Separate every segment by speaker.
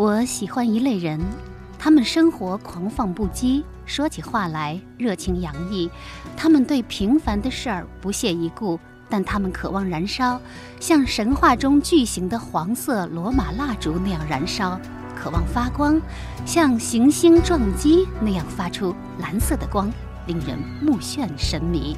Speaker 1: 我喜欢一类人，他们生活狂放不羁，说起话来热情洋溢。他们对平凡的事儿不屑一顾，但他们渴望燃烧，像神话中巨型的黄色罗马蜡烛那样燃烧，渴望发光，像行星撞击那样发出蓝色的光，令人目眩神迷。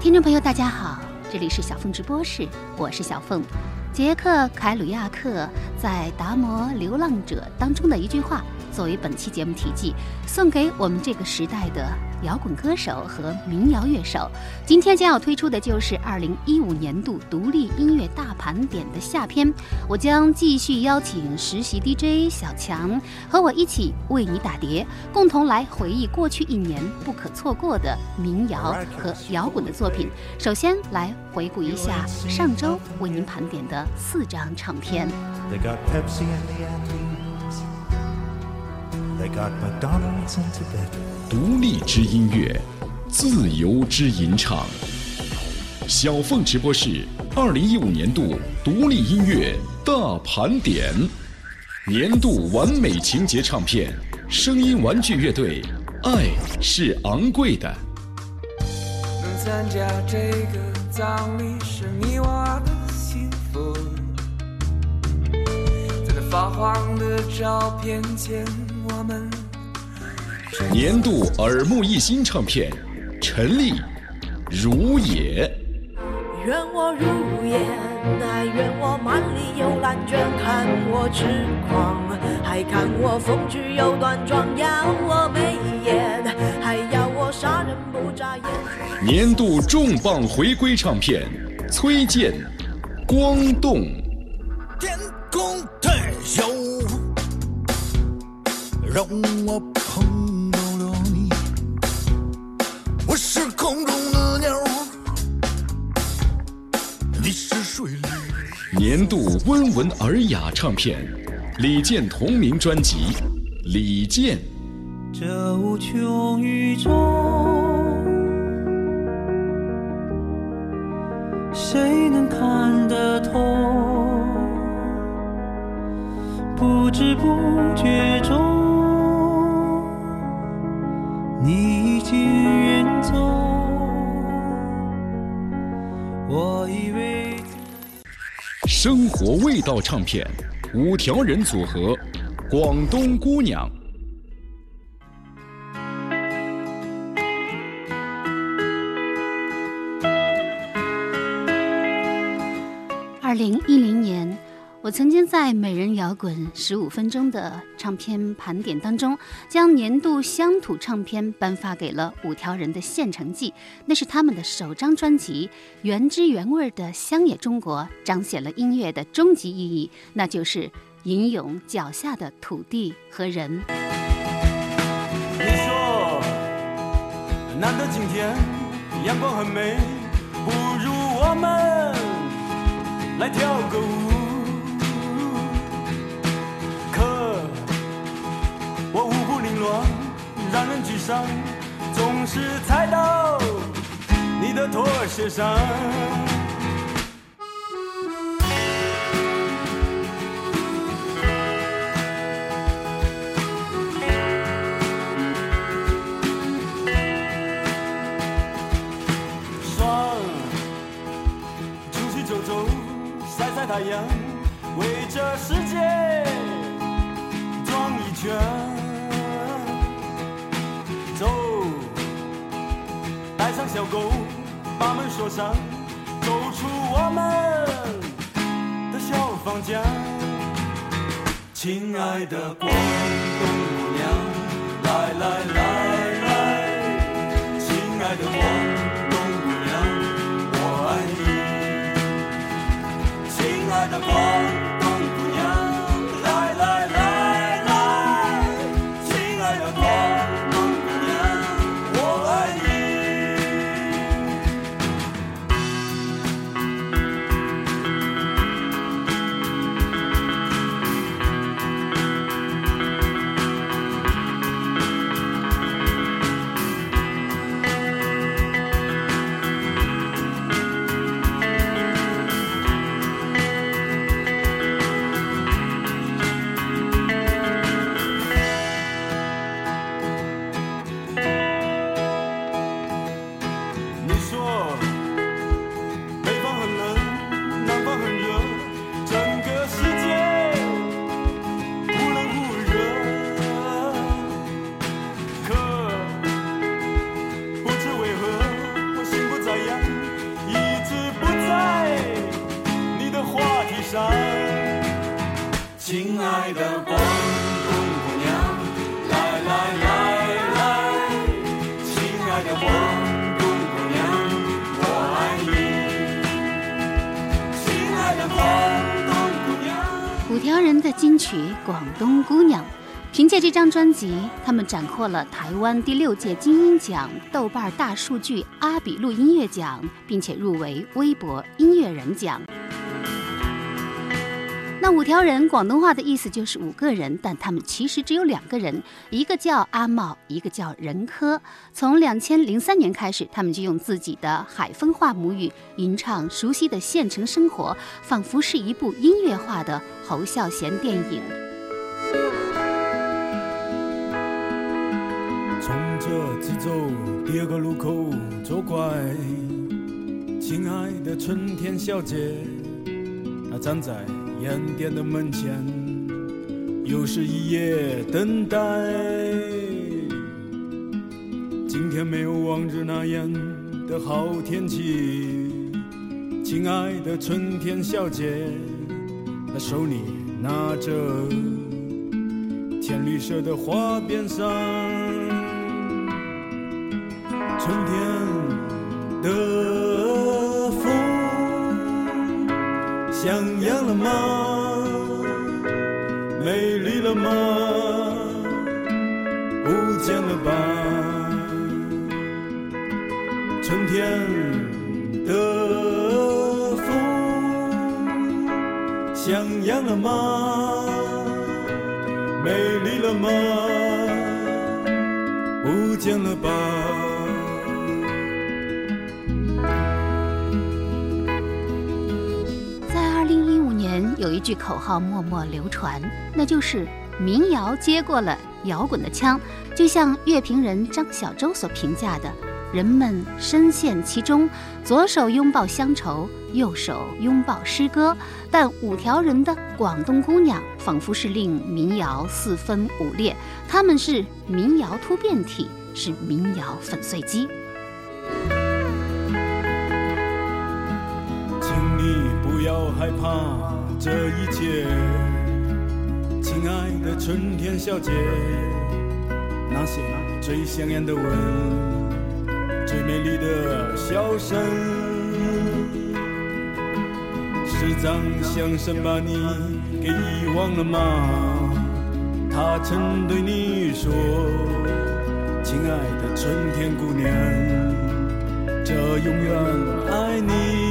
Speaker 1: 听众朋友，大家好，这里是小凤直播室，我是小凤。杰克·凯鲁亚克在《达摩流浪者》当中的一句话。作为本期节目题记，送给我们这个时代的摇滚歌手和民谣乐手。今天将要推出的就是二零一五年度独立音乐大盘点的下篇。我将继续邀请实习 DJ 小强和我一起为你打碟，共同来回忆过去一年不可错过的民谣和摇滚的作品。首先来回顾一下上周为您盘点的四张唱片。They got Madonna's in Tibet.
Speaker 2: 独立之音乐，自由之吟唱。小凤直播室二零一五年度独立音乐大盘点，年度完美情节唱片，声音玩具乐队，爱是昂贵的。
Speaker 3: 能参加这个葬礼是你我的幸福，在那发黄的照片前。
Speaker 2: 年度耳目一新唱片，陈粒，如也。
Speaker 4: 愿我如烟，还愿我满里有蓝卷，看我痴狂，还看我风趣又端庄，要我眉眼，还要我杀人不眨眼。
Speaker 2: 年度重磅回归唱片，崔健，光动。
Speaker 5: 天空太小。让我
Speaker 2: 年度温文尔雅唱片，李健同名专辑，李健。
Speaker 6: 这无穷宇宙，谁能看得透？不知不觉中。你
Speaker 2: 生活味道唱片，五条人组合，广东姑娘。
Speaker 1: 二零一。我曾经在《美人摇滚十五分钟》的唱片盘点当中，将年度乡土唱片颁发给了五条人的《县城记》，那是他们的首张专辑，原汁原味的乡野中国，彰显了音乐的终极意义，那就是吟咏脚下的土地和人。
Speaker 7: 你说，难得今天阳光很美，不如我们来跳个舞。我舞步凌乱让人沮丧，总是踩到你的拖鞋上。爽，出去走走，晒晒太阳，为这世界说唱，走出我们的小房间。亲爱的广东姑娘，来来来，亲爱的光谷姑娘来来来亲爱的姑娘我爱你亲爱的姑娘五条
Speaker 1: 人的金曲广东姑娘凭借这张专辑他们斩获了台湾第六届金鹰奖豆瓣大数据阿比录音乐奖并且入围微博音乐人奖。那五条人广东话的意思就是五个人，但他们其实只有两个人，一个叫阿茂，一个叫任科。从两千零三年开始，他们就用自己的海风话母语吟唱熟悉的县城生活，仿佛是一部音乐化的侯孝贤电影。
Speaker 7: 从这直走，第二个路口左拐，亲爱的春天小姐，他站在。烟店的门前，又是一夜等待。今天没有往日那样的好天气，亲爱的春天小姐，那手里拿着浅绿色的花边伞，春天的风。像样了吗？美丽了吗？不见了吧？春天的风像样了吗？美丽了吗？不见了吧？
Speaker 1: 句口号默默流传，那就是民谣接过了摇滚的枪。就像乐评人张小舟所评价的：“人们深陷其中，左手拥抱乡愁，右手拥抱诗歌。但五条人的广东姑娘，仿佛是令民谣四分五裂。他们是民谣突变体，是民谣粉碎机。”
Speaker 7: 请你不要害怕。这一切，亲爱的春天小姐，那些最香艳的吻，最美丽的笑声，是张相声把你给遗忘了吗？他曾对你说，亲爱的春天姑娘，这永远爱你。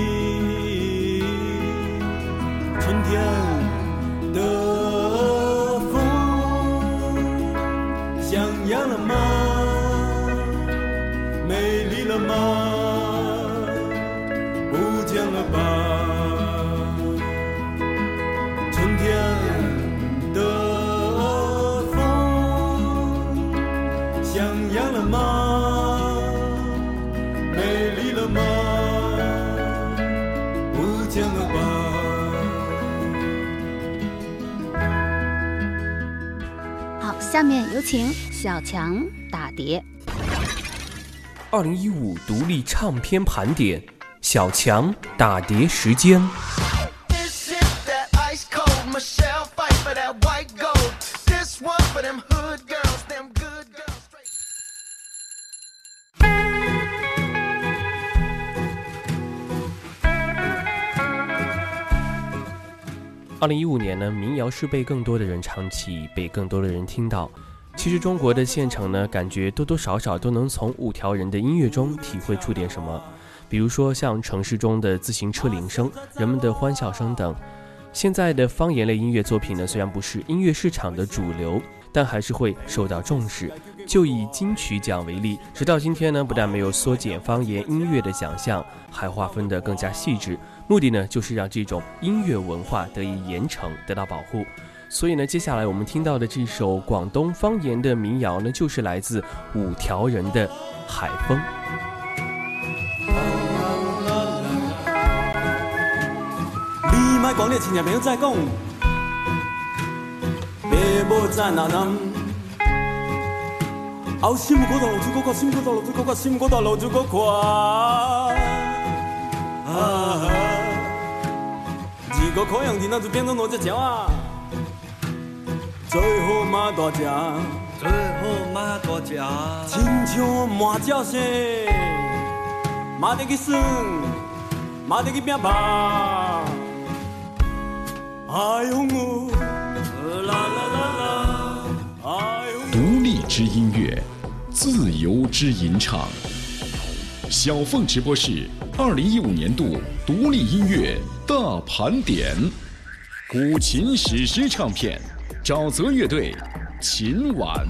Speaker 7: 春
Speaker 1: 下面有请小强打碟。
Speaker 8: 二零一五独立唱片盘点，小强打碟时间。二零一五年呢，民谣是被更多的人唱起，被更多的人听到。其实中国的县城呢，感觉多多少少都能从五条人的音乐中体会出点什么。比如说像城市中的自行车铃声、人们的欢笑声等。现在的方言类音乐作品呢，虽然不是音乐市场的主流，但还是会受到重视。就以金曲奖为例，直到今天呢，不但没有缩减方言音乐的奖项，还划分得更加细致。目的呢，就是让这种音乐文化得以严惩，得到保护。所以呢，接下来我们听到的这首广东方言的民谣呢，就是来自五条人的《海风》。
Speaker 7: 莫讲你亲戚朋友在讲，爸母在哪南？后心骨头露出个心骨头露出个心骨头露出个快。啊！一个可样的那就变成哪只鸟啊？最好马大只，
Speaker 9: 最好马大只，
Speaker 7: 亲像马脚声，马得去耍，马得去拼吧。哎呦我，
Speaker 2: 独立之音乐，自由之吟唱。小凤直播室二零一五年度独立音乐大盘点，古琴史诗唱片，沼泽乐队，琴晚。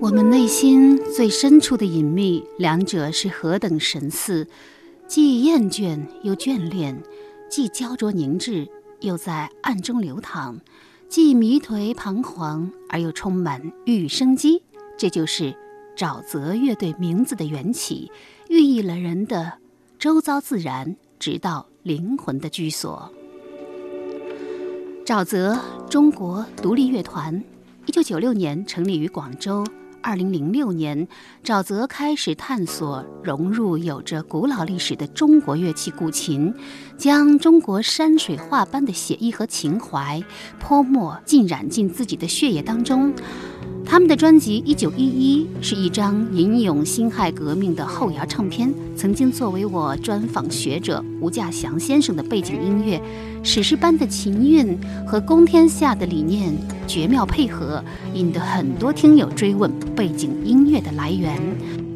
Speaker 1: 我们内心最深处的隐秘，两者是何等神似，既厌倦又眷恋，既焦灼凝滞又在暗中流淌，既迷颓彷徨而又充满欲生机。这就是沼泽乐队名字的缘起，寓意了人的周遭自然，直到灵魂的居所。沼泽，中国独立乐团，一九九六年成立于广州。二零零六年，沼泽开始探索融入有着古老历史的中国乐器古琴，将中国山水画般的写意和情怀泼墨浸染进自己的血液当中。他们的专辑《一九一一》是一张吟咏辛亥革命的后摇唱片，曾经作为我专访学者吴稼祥先生的背景音乐。史诗般的琴韵和公天下的理念绝妙配合，引得很多听友追问背景音乐的来源。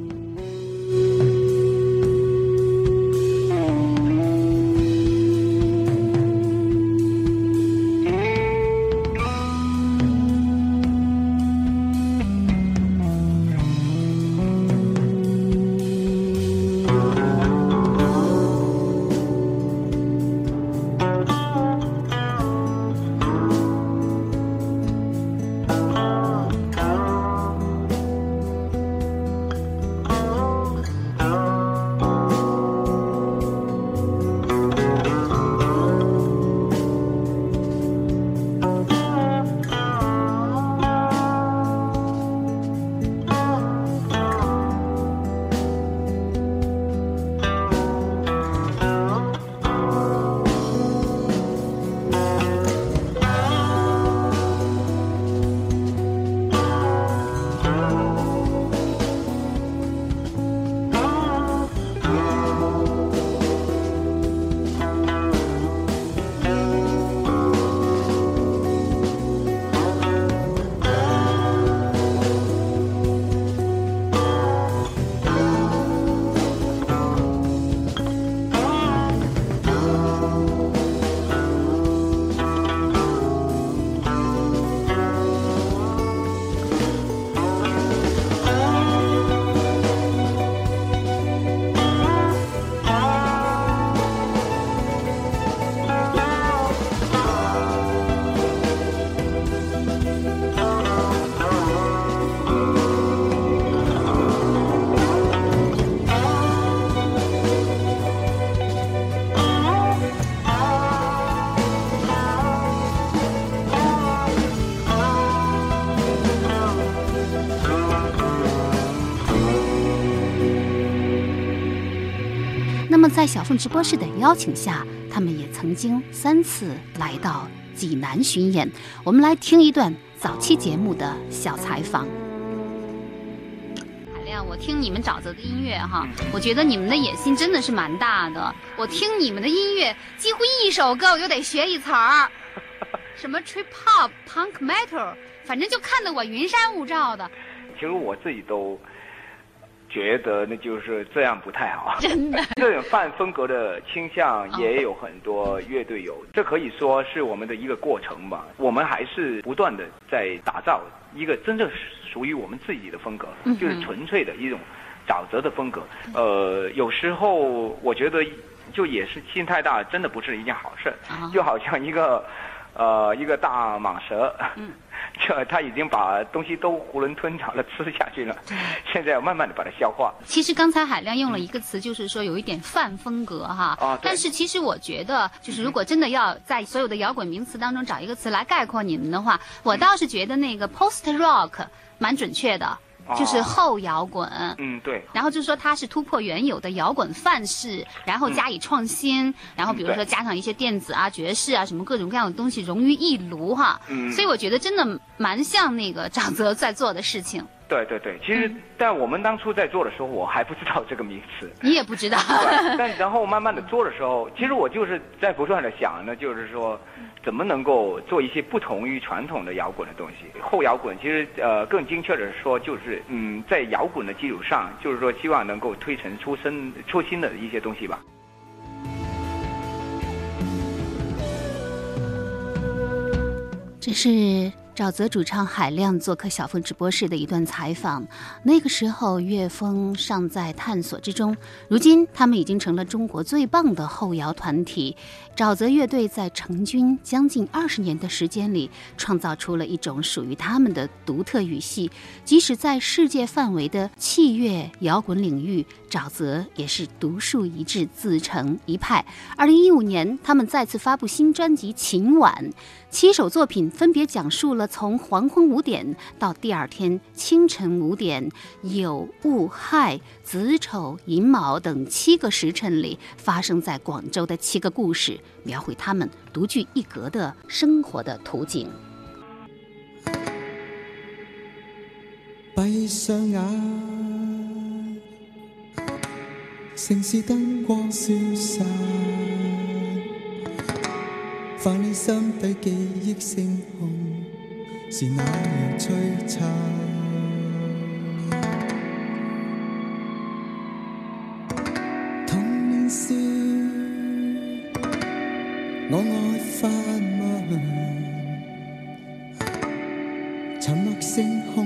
Speaker 1: 小凤直播室的邀请下，他们也曾经三次来到济南巡演。我们来听一段早期节目的小采访。海亮，我听你们沼泽的音乐哈，我觉得你们的野心真的是蛮大的。我听你们的音乐，几乎一首歌我就得学一词儿，什么 trip hop、punk metal，反正就看得我云山雾罩的。
Speaker 10: 其实我自己都。觉得那就是这样不太好，
Speaker 1: 真的。
Speaker 10: 这种泛风格的倾向也有很多乐队有，这可以说是我们的一个过程吧。我们还是不断的在打造一个真正属于我们自己的风格，就是纯粹的一种沼泽的风格。呃，有时候我觉得就也是心太大，真的不是一件好事。就好像一个呃一个大蟒蛇。这他已经把东西都囫囵吞枣的吃下去了，现在要慢慢的把它消化。
Speaker 1: 其实刚才海亮用了一个词，就是说有一点泛风格哈。
Speaker 10: 啊，
Speaker 1: 但是其实我觉得，就是如果真的要在所有的摇滚名词当中找一个词来概括你们的话，我倒是觉得那个 post rock 蛮准确的。就是后摇滚，
Speaker 10: 嗯对，
Speaker 1: 然后就是说它是突破原有的摇滚范式，然后加以创新，然后比如说加上一些电子啊、爵士啊什么各种各样的东西融于一炉哈，
Speaker 10: 嗯，
Speaker 1: 所以我觉得真的蛮像那个沼泽在做的事情。
Speaker 10: 对对对，其实，在我们当初在做的时候，我还不知道这个名词。
Speaker 1: 你也不知道。
Speaker 10: 但然后慢慢的做的时候，其实我就是在不断的想呢，就是说，怎么能够做一些不同于传统的摇滚的东西。后摇滚其实呃更精确的说，就是嗯在摇滚的基础上，就是说希望能够推陈出新、出新的一些东西吧。
Speaker 1: 这是。沼泽主唱海亮做客小峰直播室的一段采访。那个时候，乐风尚在探索之中。如今，他们已经成了中国最棒的后摇团体。沼泽乐队在成军将近二十年的时间里，创造出了一种属于他们的独特语系。即使在世界范围的器乐摇滚领域，沼泽也是独树一帜，自成一派。二零一五年，他们再次发布新专辑《晴晚》。七首作品分别讲述了从黄昏五点到第二天清晨五点，有雾亥、子丑、寅卯等七个时辰里发生在广州的七个故事，描绘他们独具一格的生活的图景。
Speaker 11: 闭上眼，城市灯光消散。泛你心底记忆星空，是那样璀璨。星空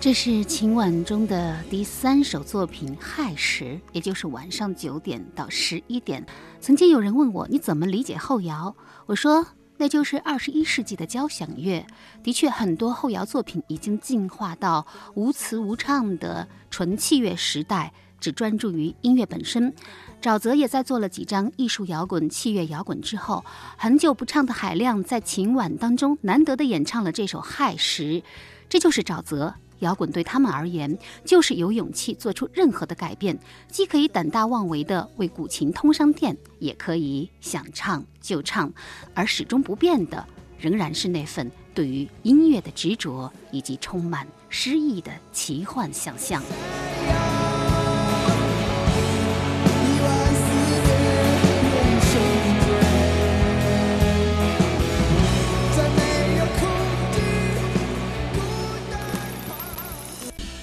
Speaker 1: 这是晴晚中的第三首作品《亥时》，也就是晚上九点到十一点。曾经有人问我，你怎么理解后摇？我说，那就是二十一世纪的交响乐。的确，很多后摇作品已经进化到无词无唱的纯器乐时代，只专注于音乐本身。沼泽也在做了几张艺术摇滚、器乐摇滚之后，很久不唱的海亮在晴晚当中难得的演唱了这首《亥时》，这就是沼泽。摇滚对他们而言，就是有勇气做出任何的改变，既可以胆大妄为的为古琴通上电，也可以想唱就唱，而始终不变的，仍然是那份对于音乐的执着，以及充满诗意的奇幻想象。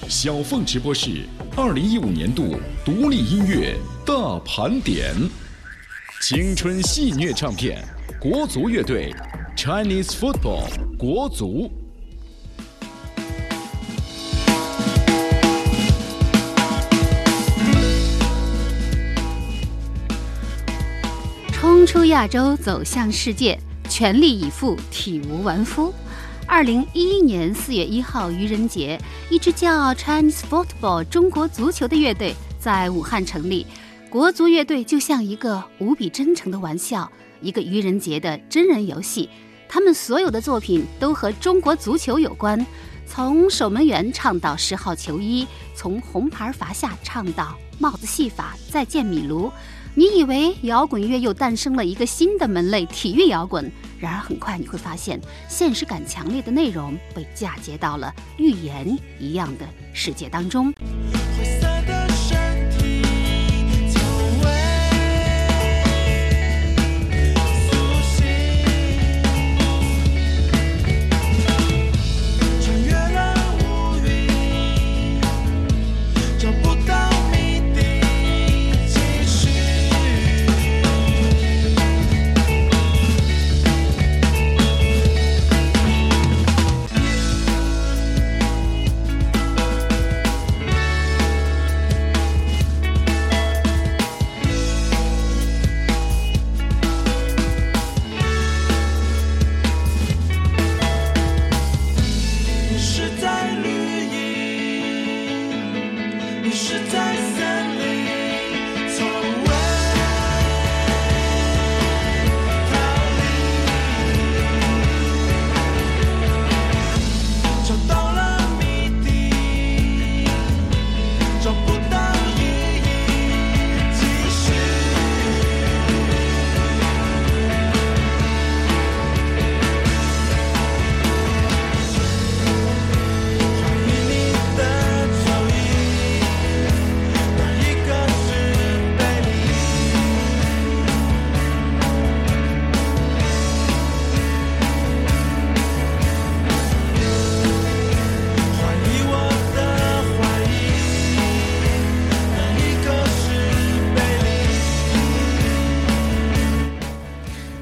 Speaker 2: 小凤直播室二零一五年度独立音乐大盘点，青春戏谑唱片，国足乐队，Chinese Football，国足。
Speaker 1: 冲出亚洲，走向世界，全力以赴，体无完肤。二零一一年四月一号愚人节，一支叫 Chinese Football 中国足球的乐队在武汉成立。国足乐队就像一个无比真诚的玩笑，一个愚人节的真人游戏。他们所有的作品都和中国足球有关，从守门员唱到十号球衣，从红牌罚下唱到帽子戏法，再见米卢。你以为摇滚乐又诞生了一个新的门类——体育摇滚？然而很快你会发现，现实感强烈的内容被嫁接到了寓言一样的世界当中。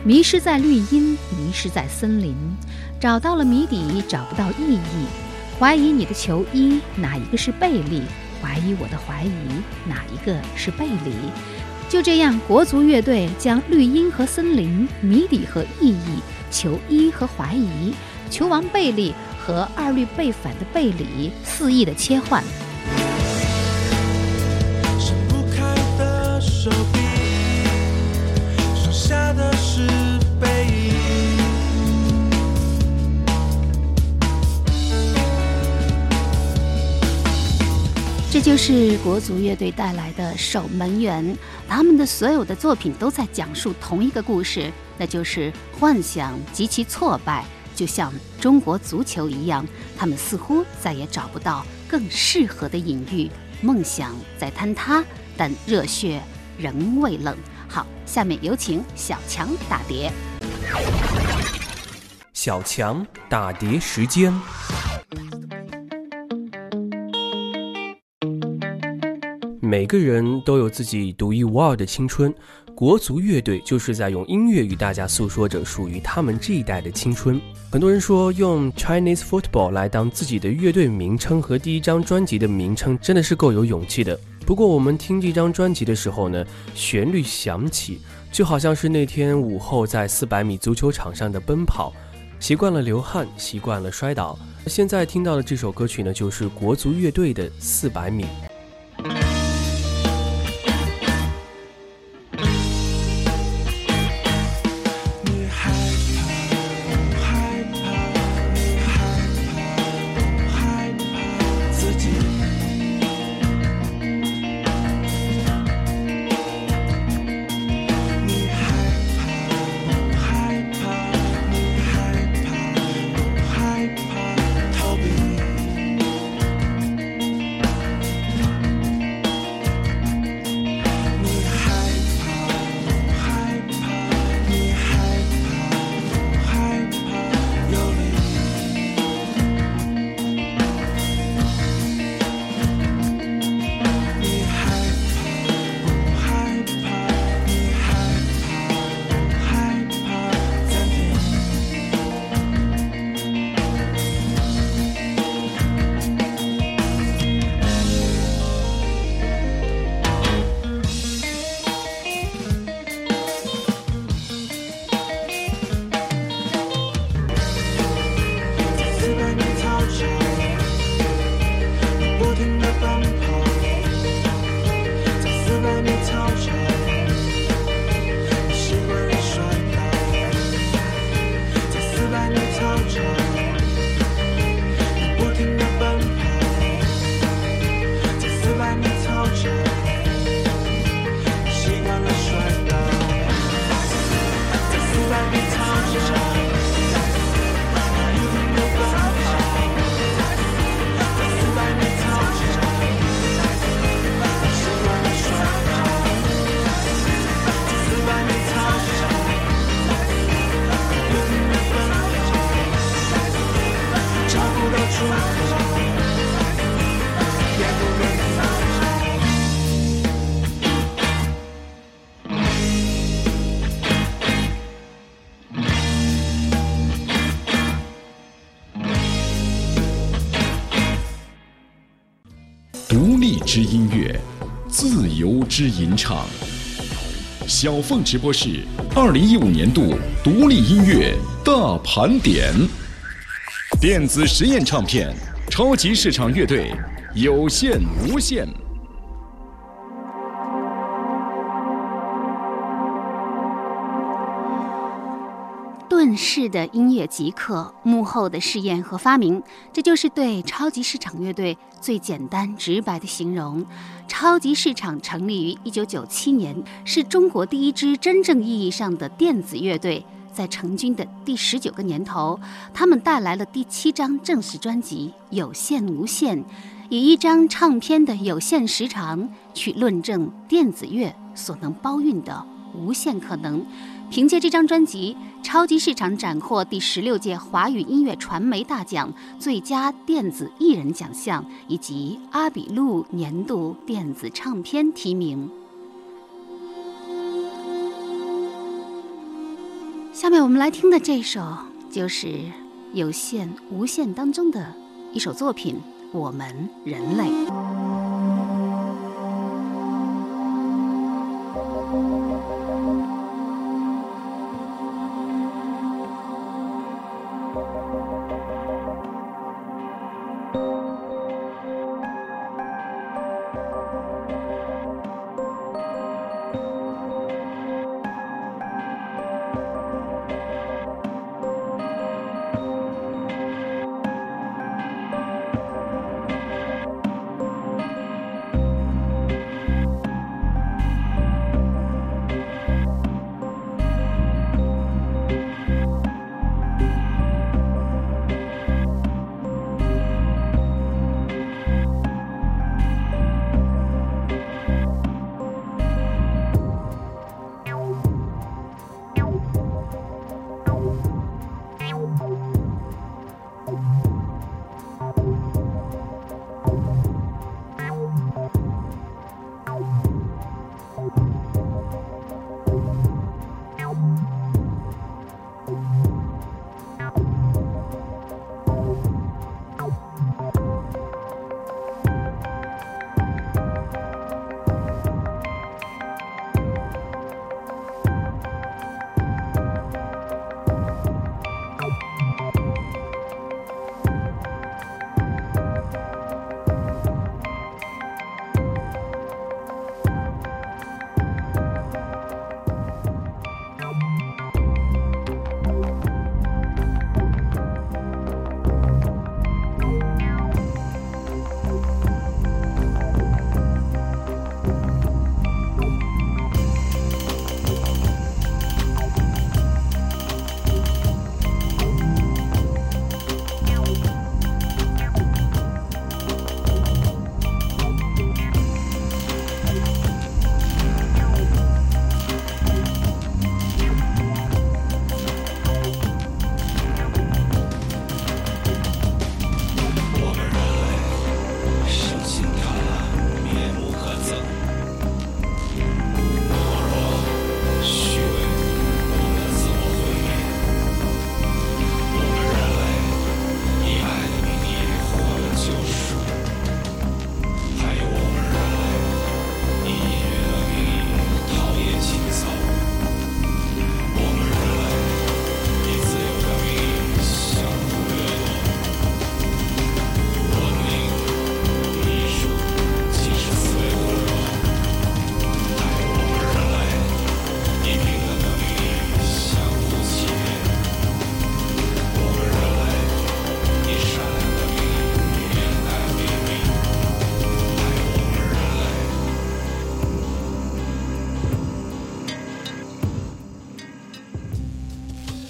Speaker 5: 迷失在
Speaker 1: 绿荫，迷失在森林，找到了谜底，找不到意义。怀疑你的球衣，哪一个是贝利？怀疑我的怀疑，哪一个是背离？就这样，国足乐队将绿荫和森林、谜底和意义、球衣和怀疑、球王贝利和二律背反的贝里肆意的切换。就是国足乐队带来的《守门员》，他们的所有的作品都在讲述同一个故事，那就是幻想及其挫败，就像中国足球一样，他们似乎再也找不到更适合的隐喻。梦想在坍塌，但热血仍未冷。好，下面有请小强打碟。
Speaker 8: 小强打碟时间。每个人都有自己独一无二的青春，国足乐队就是在用音乐与大家诉说着属于他们这一代的青春。很多人说用 Chinese Football 来当自己的乐队名称和第一张专辑的名称，真的是够有勇气的。不过我们听这张专辑的时候呢，旋律响起，就好像是那天午后在四百米足球场上的奔跑，习惯了流汗，习惯了摔倒。现在听到的这首歌曲呢，就是国足乐队的《四百米》。
Speaker 2: 之音乐，自由之吟唱。小凤直播室二零一五年度独立音乐大盘点。电子实验唱片，超级市场乐队，有限无限。
Speaker 1: 问世的音乐极客，幕后的试验和发明，这就是对超级市场乐队最简单直白的形容。超级市场成立于一九九七年，是中国第一支真正意义上的电子乐队。在成军的第十九个年头，他们带来了第七张正式专辑《有限无限》，以一张唱片的有限时长去论证电子乐所能包蕴的无限可能。凭借这张专辑，超级市场斩获第十六届华语音乐传媒大奖最佳电子艺人奖项以及阿比路年度电子唱片提名。下面我们来听的这首就是《有限无限》当中的一首作品《我们人类》。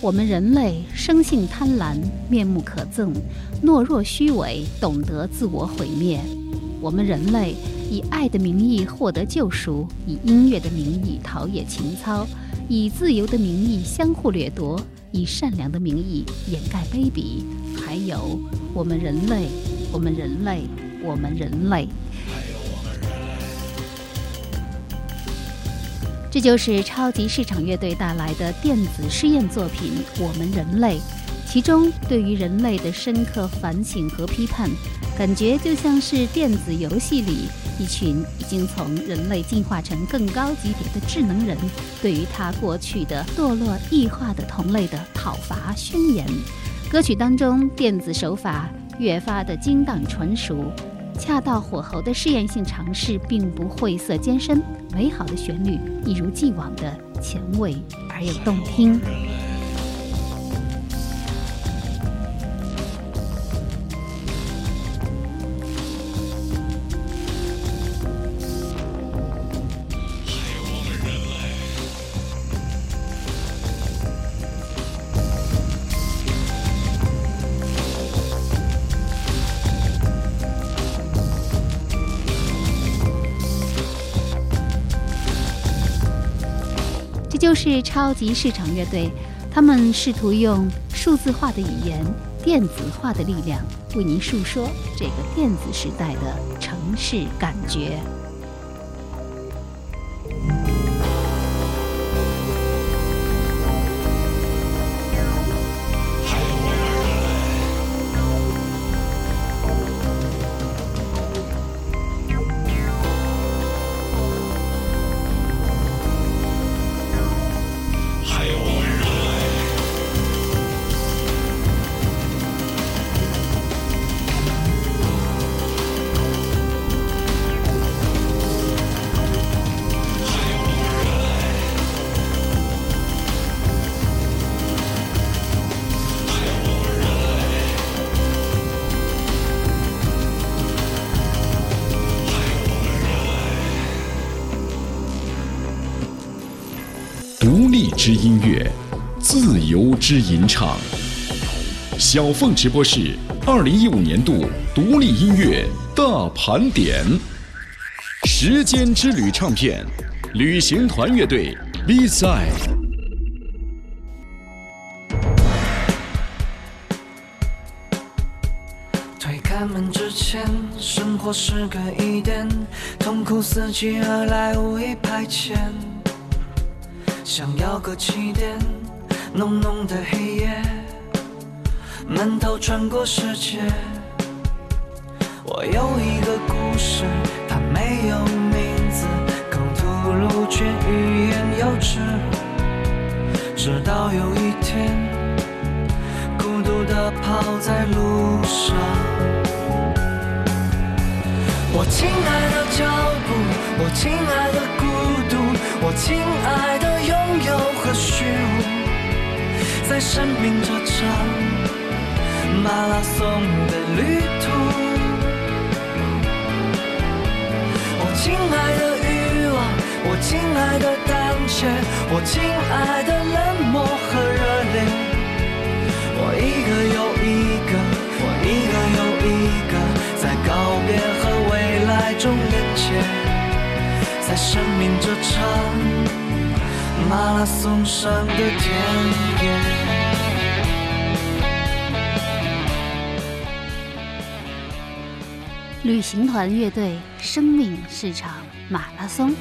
Speaker 1: 我们人类生性贪婪，面目可憎，懦弱虚伪，懂得自我毁灭。我们人类以爱的名义获得救赎，以音乐的名义陶冶情操，以自由的名义相互掠夺，以善良的名义掩盖卑鄙。还有我们人类，我们人类，我们人类。这就是超级市场乐队带来的电子试验作品《我们人类》，其中对于人类的深刻反省和批判，感觉就像是电子游戏里一群已经从人类进化成更高级别的智能人，对于他过去的堕落异化的同类的讨伐宣言。歌曲当中电子手法越发的精当纯熟。恰到火候的试验性尝试，并不晦涩艰深，美好的旋律一如既往的前卫而又动听。是超级市场乐队，他们试图用数字化的语言、电子化的力量，为您述说这个电子时代的城市感觉。
Speaker 2: 之吟唱。小凤直播室二零一五年度独立音乐大盘点。时间之旅唱片，旅行团乐队 B side。
Speaker 12: 推开门之前，生活是个疑点，痛苦伺机而来，无意排遣。想要个起点，浓浓的黑夜，闷头穿过世界。我有一个故事，它没有名字，口吐露却欲言又止。直到有一天，孤独地跑在路上。我亲爱的脚步，我亲爱的孤独，我亲爱的拥有和虚无，在生命这场马拉松的旅途。我亲爱的欲望，我亲爱的胆怯，我亲爱的冷漠和热烈。我一个又一个，我一个又一个，在告别和未来中连接，在生命这场马拉松上的田野。
Speaker 1: 旅行团乐队生命市场马拉松。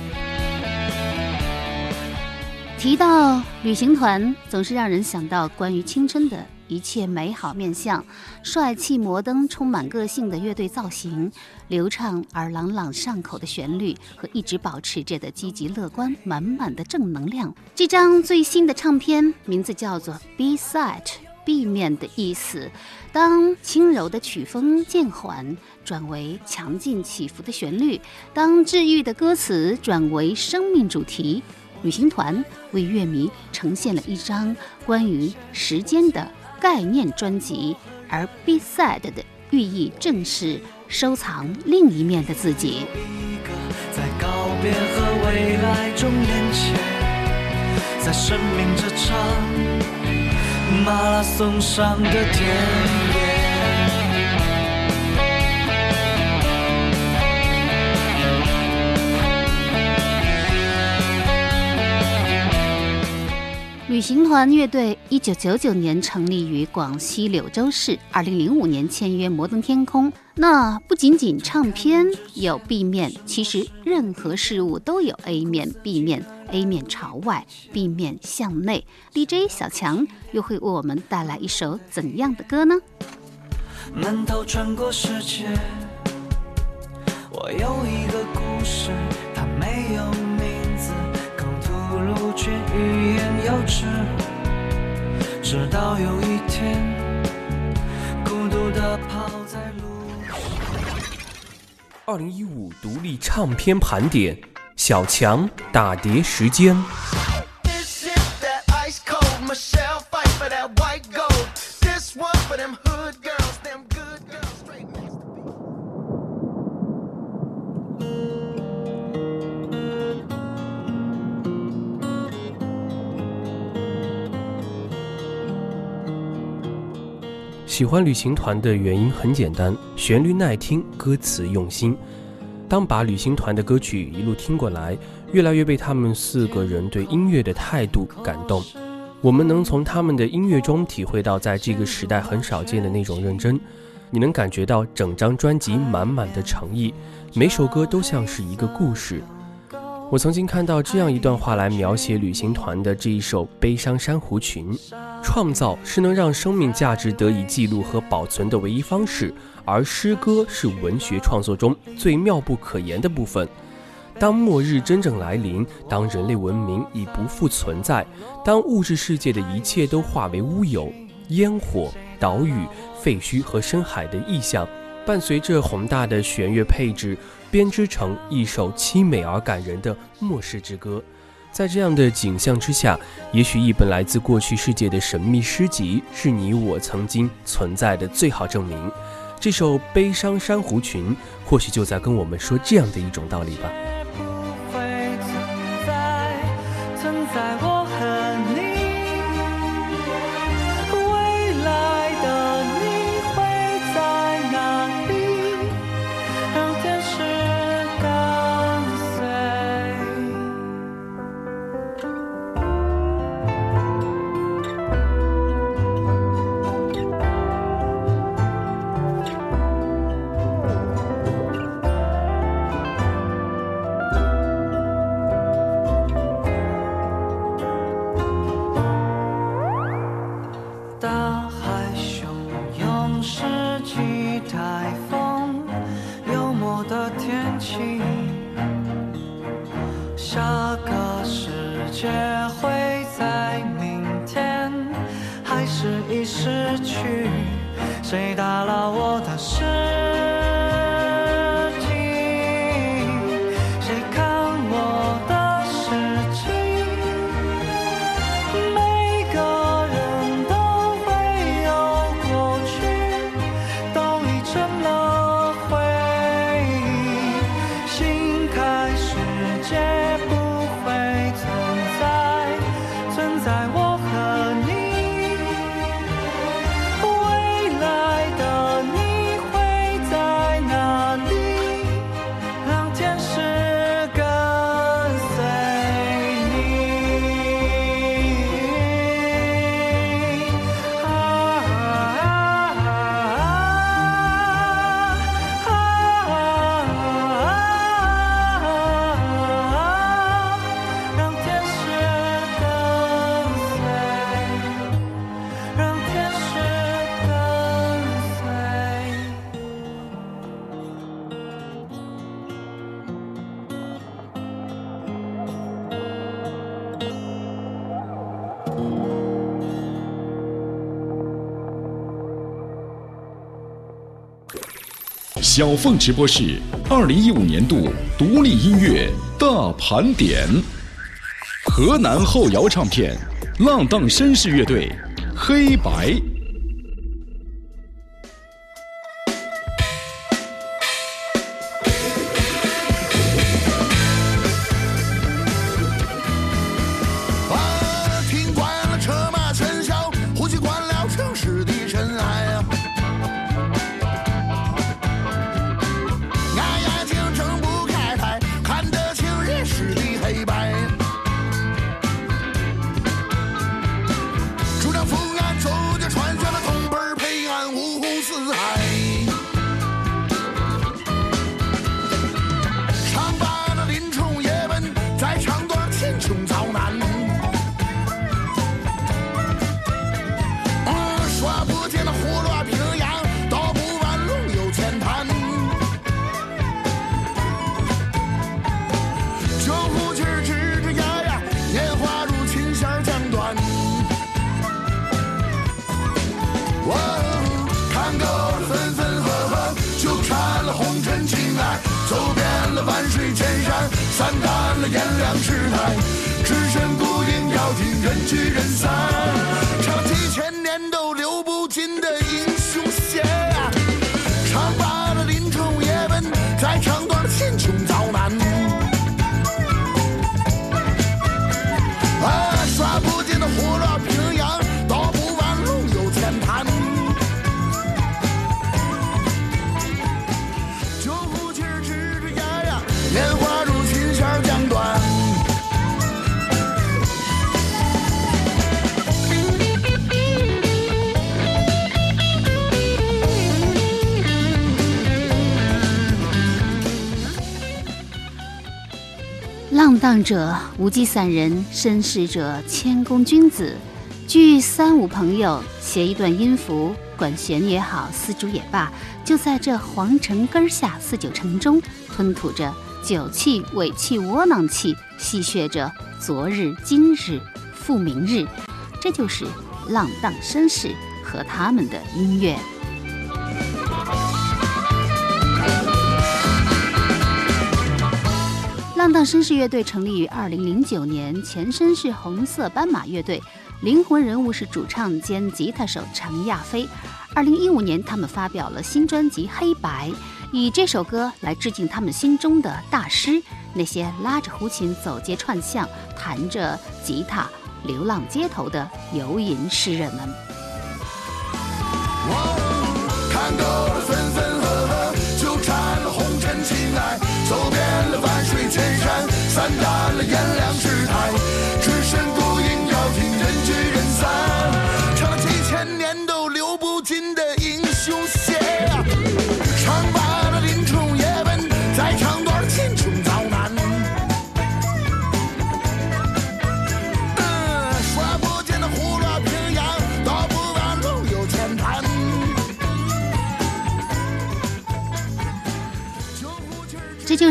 Speaker 1: 提到旅行团，总是让人想到关于青春的一切美好面相：帅气、摩登、充满个性的乐队造型，流畅而朗朗上口的旋律，和一直保持着的积极乐观、满满的正能量。这张最新的唱片名字叫做《B Side 避免》。的意思，当轻柔的曲风渐缓转为强劲起伏的旋律，当治愈的歌词转为生命主题，旅行团为乐迷呈现了一张关于时间的概念专辑，而 BESIDE 的寓意正是收藏另一面的自己。
Speaker 12: 在告别和未来中连接，在生命这场马拉松上的田野。
Speaker 1: 旅行团乐队一九九九年成立于广西柳州市，二零零五年签约摩登天空。那不仅仅唱片有 B 面，其实任何事物都有 A 面、B 面。A 面朝外，B 面向内。DJ 小强又会为我们带来一首怎样的歌呢？
Speaker 12: 闷头穿过世界，我有一个故事，它没有，不缺欲言又止。直到有一天，孤独的跑在路上。
Speaker 8: 二零一五独立唱片盘点。小强打碟时间。喜欢旅行团的原因很简单，旋律耐听，歌词用心。
Speaker 12: 当把旅行团的歌曲一路听过来，越来越被他们四个人对音乐的态度感动。我们能从他们的音乐中体会到，在这个时代很少见的那种认真。你能感觉到整张专辑满满的诚意，每首歌都像是一个故事。我曾经看到这样一段话来描写旅行团的这一首《悲伤珊瑚群》：创造是能让生命价值得以记录和保存的唯一方式，而诗歌是文学创作中最妙不可言的部分。当末日真正来临，当人类文明已不复存在，当物质世界的一切都化为乌有，烟火、岛屿、废墟和深海的意象，伴随着宏大的弦乐配置，编织成一首凄美而感人的末世之歌。在这样的景象之下，也许一本来自过去世界的神秘诗集，是你我曾经存在的最好证明。这首《悲伤珊瑚群》，或许就在跟我们说这样的一种道理吧。
Speaker 13: 小凤直播室二零一五年度独立音乐大盘点，河南后摇唱片浪荡绅士乐队，黑白。
Speaker 1: 无忌散人，绅士者谦恭君子。聚三五朋友，携一段音符，管弦也好，丝竹也罢，就在这皇城根下四九城中，吞吐着酒气、尾气、窝囊气，戏谑着昨日、今日、复明日。这就是浪荡绅士和他们的音乐。荡绅士乐队成立于二零零九年，前身是红色斑马乐队，灵魂人物是主唱兼吉他手程亚飞。二零一五年，他们发表了新专辑《黑白》，以这首歌来致敬他们心中的大师——那些拉着胡琴走街串巷、弹着吉他流浪街头的游吟诗人们。
Speaker 13: 看够了分分合合，纠缠了红尘情爱，走遍了万水千，散淡了炎凉之态，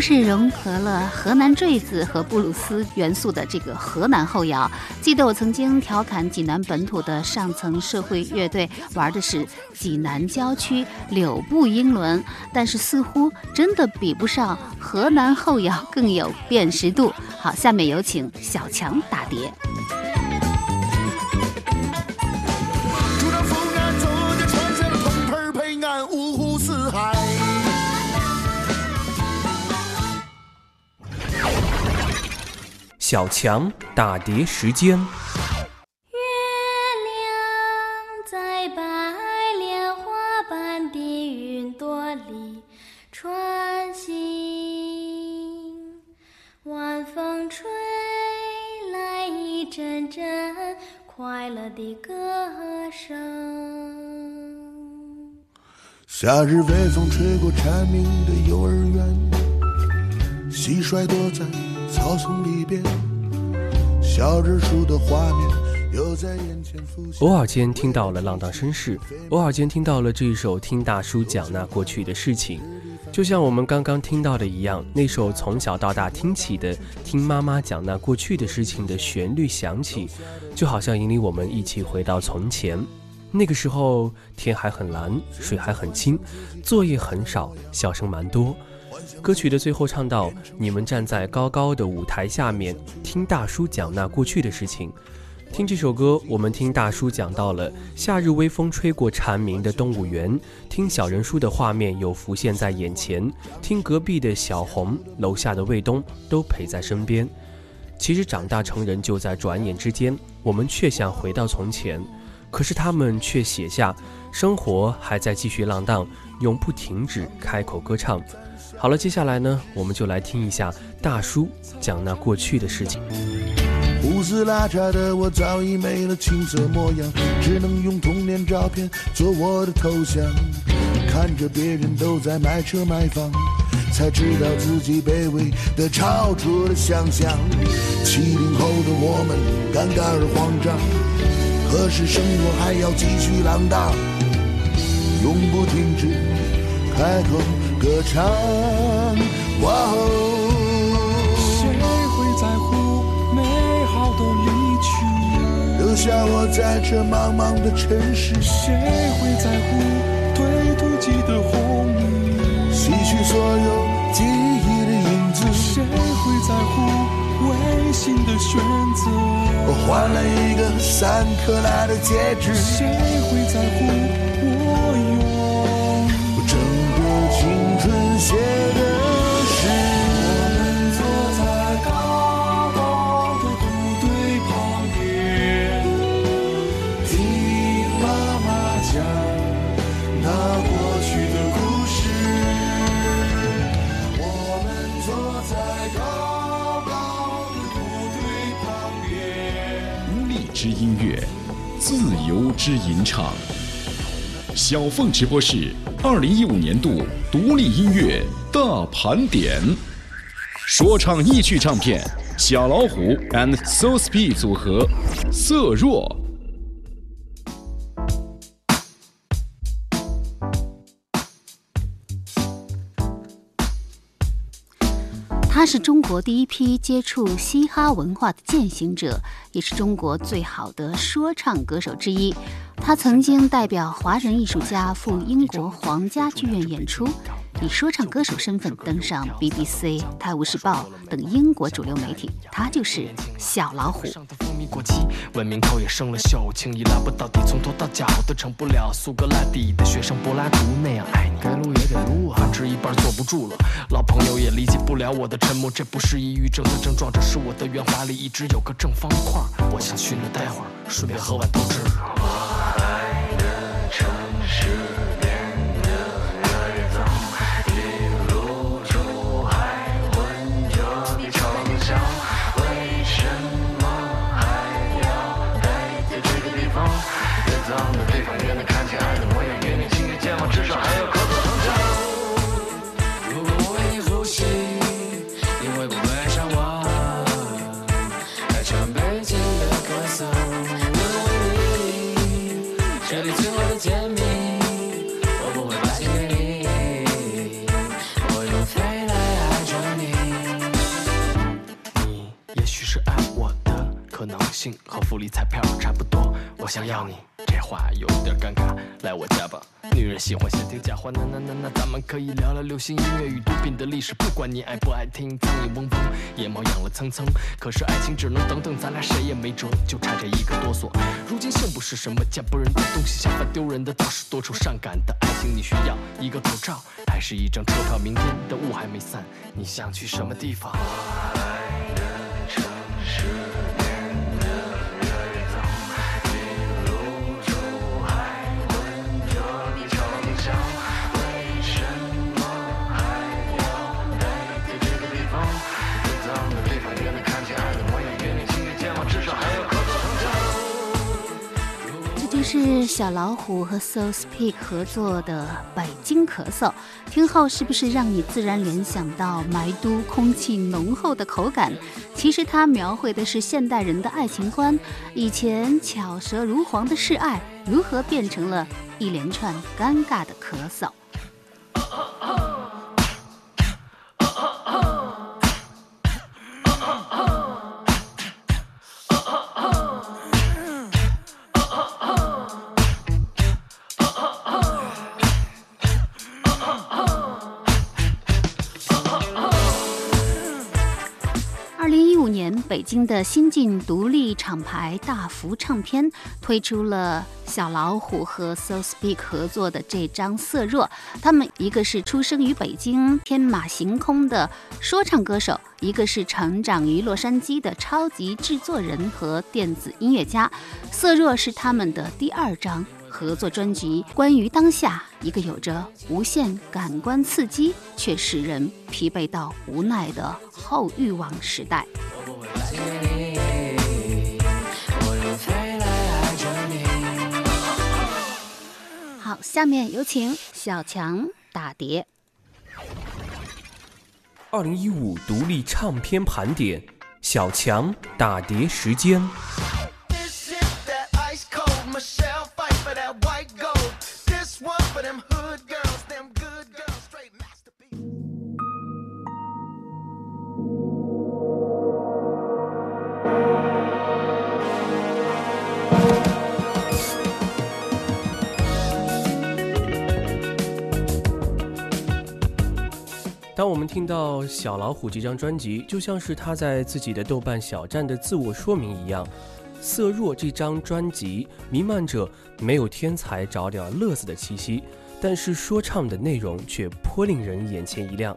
Speaker 1: 是融合了河南坠子和布鲁斯元素的这个河南后摇。记得我曾经调侃济南本土的上层社会乐队玩的是济南郊区柳布英伦，但是似乎真的比不上河南后摇更有辨识度。好，下面有请小强打碟。
Speaker 13: 拄着风啊，走着船上的铜盆儿陪俺五湖四海。
Speaker 8: 小强打碟时间。
Speaker 14: 月亮在白莲花般的云朵里穿行，晚风吹来一阵阵快乐的歌声。
Speaker 13: 夏日微风吹过蝉鸣的幼儿园，蟋蟀躲在草丛里边，小日出的画面又在眼前浮现。
Speaker 8: 偶尔间听到了浪荡绅士，偶尔间听到了这一首听大叔讲那过去的事情，就像我们刚刚听到的一样，那首从小到大听起的听妈妈讲那过去的事情的旋律响起，就好像引领我们一起回到从前。那个时候天还很蓝，水还很清，作业很少，笑声蛮多。歌曲的最后唱到：“你们站在高高的舞台下面，听大叔讲那过去的事情。”听这首歌，我们听大叔讲到了夏日微风吹过蝉鸣的动物园，听小人书的画面又浮现在眼前，听隔壁的小红、楼下的卫东都陪在身边。其实长大成人就在转眼之间，我们却想回到从前，可是他们却写下：生活还在继续浪荡，永不停止开口歌唱。好了，接下来呢，我们就来听一下大叔讲那过去的事情。
Speaker 13: 胡子拉碴的我早已没了青涩模样，只能用童年照片做我的头像。看着别人都在买车买房，才知道自己卑微的超出了想象。七零后的我们尴尬而慌张，可是生活还要继续浪荡，永不停止开口歌唱。哇哦！
Speaker 5: 谁会在乎美好的离去？
Speaker 13: 留下我在这茫茫的城市。
Speaker 5: 谁会在乎推土机的轰鸣？
Speaker 13: 洗去所有记忆的影子。
Speaker 5: 谁会在乎违心的选择？
Speaker 13: 我换了一个三克拉的戒指。
Speaker 5: 谁会在乎我
Speaker 2: 有之吟唱。小凤直播室二零一五年度独立音乐大盘点。说唱意趣唱片，小老虎 and So Speed 组合，色弱。
Speaker 1: 他是中国第一批接触嘻哈文化的践行者，也是中国最好的说唱歌手之一。他曾经代表华人艺术家赴英国皇家剧院演出。以说唱歌手身份登上 BBC、《泰晤士报》等英国主流媒体，他就是小老虎。
Speaker 15: 文明口也生了锈，轻易拉不到底，从头到脚都成不了苏格拉底的学生柏拉图那样爱你。该撸也得撸啊，反之一半坐不住了。老朋友也理解不了我的沉默，这不是抑郁症的症状，这是我的圆滑里一直有个正方块。我想去那待会儿，顺便喝碗豆汁。你看见爱的模样，给你轻的肩膀，至少还有个可能。如果我为你呼吸，你会不会爱上我？爱着北京的咳嗽，
Speaker 3: 想问问你，这里最后的甜蜜，我不会败给你。我用飞来爱着你，
Speaker 15: 你也许是爱我的可能性。和福利彩票差不多，我想要你。话有点尴尬，来我家吧。女人喜欢先听假话，那那那那，咱们可以聊聊流行音乐与毒品的历史，不管你爱不爱听。苍蝇嗡嗡，野猫养了蹭蹭，可是爱情只能等等，咱俩谁也没辙，就差这一个哆嗦。如今幸不是什么见不人的东西，相反丢人的倒是多愁善感的爱情。你需要一个口罩，还是一张车票？明天的雾还没散，你想去什么地方？
Speaker 1: 是小老虎和 So Speak 合作的《北京咳嗽》，听后是不是让你自然联想到霾都空气浓厚的口感？其实它描绘的是现代人的爱情观，以前巧舌如簧的示爱，如何变成了一连串尴尬的咳嗽？五年北京的新晋独立厂牌大福唱片推出了小老虎和 So Speak 合作的这张《色弱》。他们一个是出生于北京天马行空的说唱歌手，一个是成长于洛杉矶的超级制作人和电子音乐家。《色弱》是他们的第二张合作专辑，关于当下一个有着无限感官刺激却使人疲惫到无奈的后欲望时代。好，下面有请小强打碟。
Speaker 8: 二零一五独立唱片盘点，小强打碟时间。当我们听到小老虎这张专辑，就像是他在自己的豆瓣小站的自我说明一样，《色弱》这张专辑弥漫着没有天才找点乐子的气息，但是说唱的内容却颇令人眼前一亮。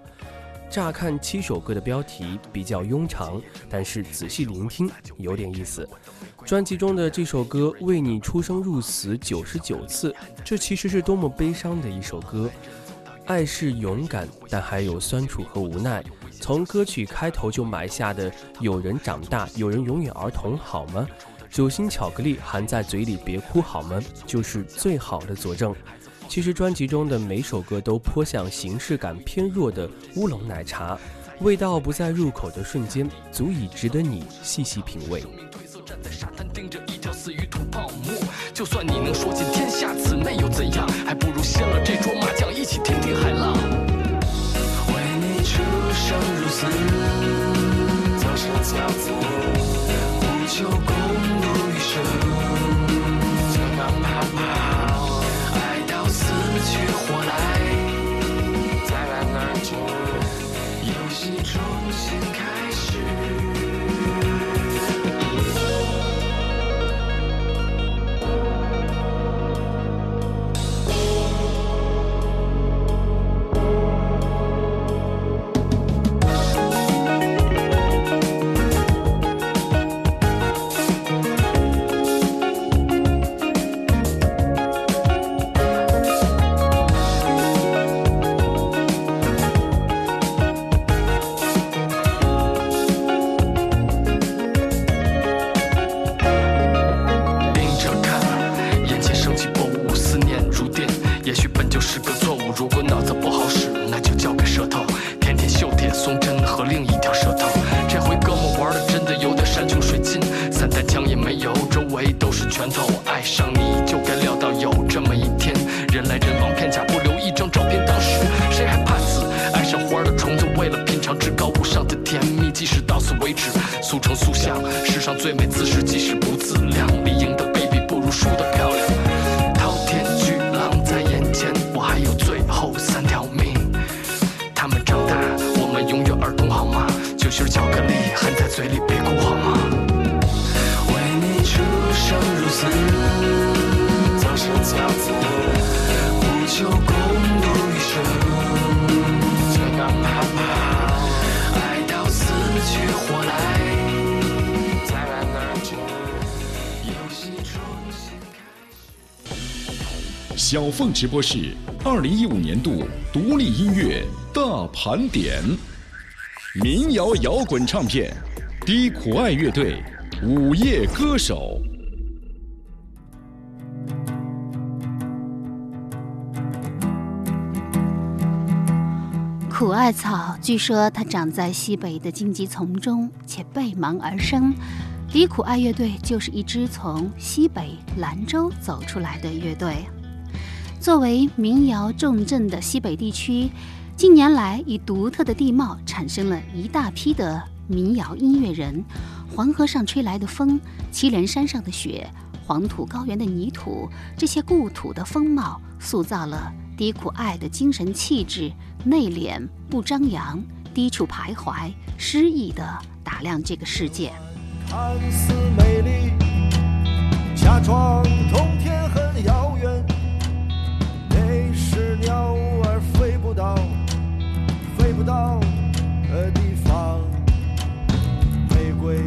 Speaker 8: 乍看七首歌的标题比较庸长，但是仔细聆听有点意思。专辑中的这首歌《为你出生入死九十九次》，这其实是多么悲伤的一首歌。爱是勇敢，但还有酸楚和无奈。从歌曲开头就埋下的“有人长大，有人永远儿童”，好吗？酒心巧克力含在嘴里别哭，好吗？就是最好的佐证。其实专辑中的每首歌都颇像形式感偏弱的乌龙奶茶，味道不在入口的瞬间，足以值得你细细品味。
Speaker 16: 站在沙滩盯着一条死鱼吐泡沫，就算你能说尽天下，此内又怎样？还不如掀了这桌麻将，一起听听海浪。
Speaker 15: 为你出生入死，早生骄子，不求共度余生，就让跑跑，爱到死去活来，再然而止，游戏重新开
Speaker 16: 吗？就巧克力含在嘴里，别哭好吗？
Speaker 15: 为你出生入死，早生骄子，不求共度余生，就让跑跑，爱到死去活来，再然而止，游戏重新开始。
Speaker 2: 小凤直播室二零一五年度独立音乐大盘点，民谣摇滚唱片，低苦爱乐队，午夜歌手。
Speaker 1: 苦艾草，据说它长在西北的荆棘丛中，且背芒而生。低苦艾乐队就是一支从西北兰州走出来的乐队。作为民谣重镇的西北地区，近年来以独特的地貌产生了一大批的民谣音乐人。黄河上吹来的风，祁连山上的雪，黄土高原的泥土，这些故土的风貌，塑造了低苦艾的精神气质。内敛不张扬，低处徘徊，诗意地打量这个世界。
Speaker 17: 看似美丽，假装冬到的地方。玫瑰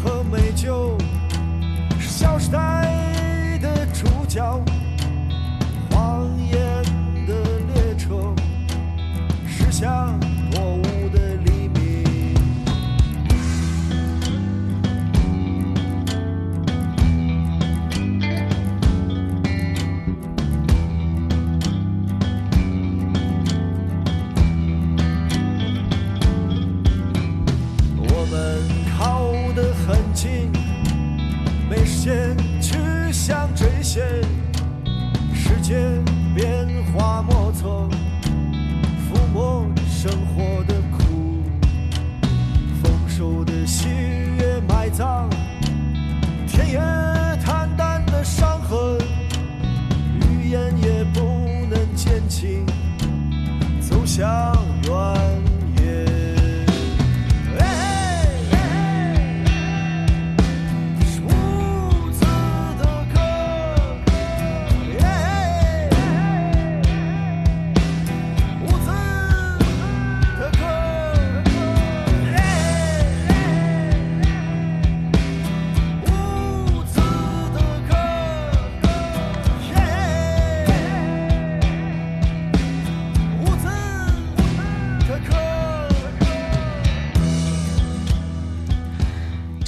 Speaker 17: 和美酒是《小时代》的主角，荒野的列车驶向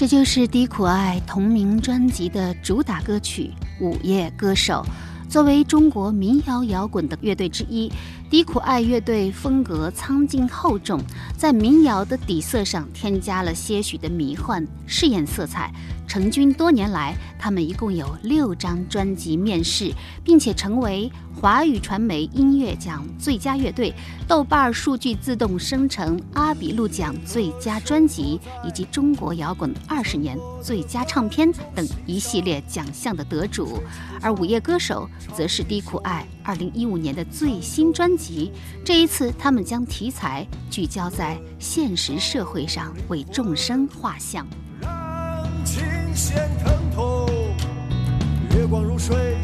Speaker 17: 这
Speaker 1: 就是低苦爱同名专辑的主打歌曲《午夜歌手》。作为中国民谣摇滚的乐队之一，低苦爱乐队风格苍劲厚重，在民谣的底色上添加了些许的迷幻试验色彩。成军多年来，他们一共有六张专辑面世，并且成为华语传媒音乐奖最佳乐队、豆瓣数据自动生成阿比路奖最佳专辑以及中国摇滚二十年最佳唱片等一系列奖项的得主。而《午夜歌手》则是低苦爱二零一五年的最新专辑。这一次，他们将题材聚焦在现实社会上，为众生画像。
Speaker 17: 让琴弦疼痛，月光如水，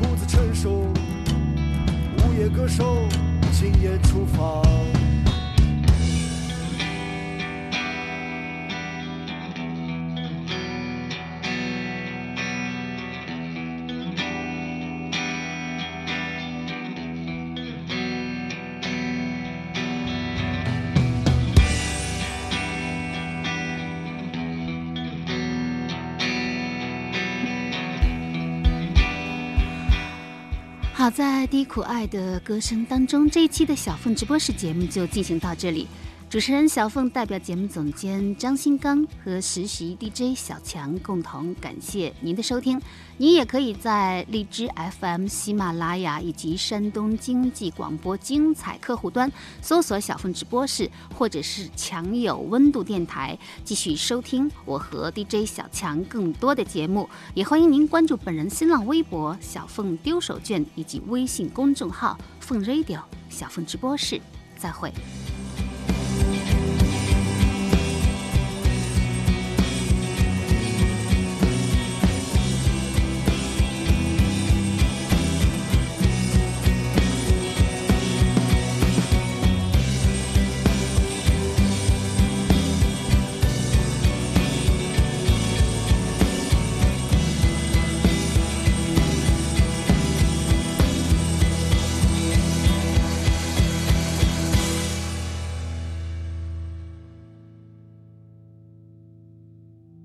Speaker 17: 故自成熟。午夜歌手，今夜出发。
Speaker 1: 在低苦爱的歌声当中，这一期的小凤直播室节目就进行到这里。主持人小凤代表节目总监张新刚和实习 DJ 小强共同感谢您的收听。您也可以在荔枝 FM、喜马拉雅以及山东经济广播精彩客户端搜索“小凤直播室”或者是“强有温度电台”，继续收听我和 DJ 小强更多的节目。也欢迎您关注本人新浪微博“小凤丢手绢”以及微信公众号“凤 radio 小凤直播室”。再会。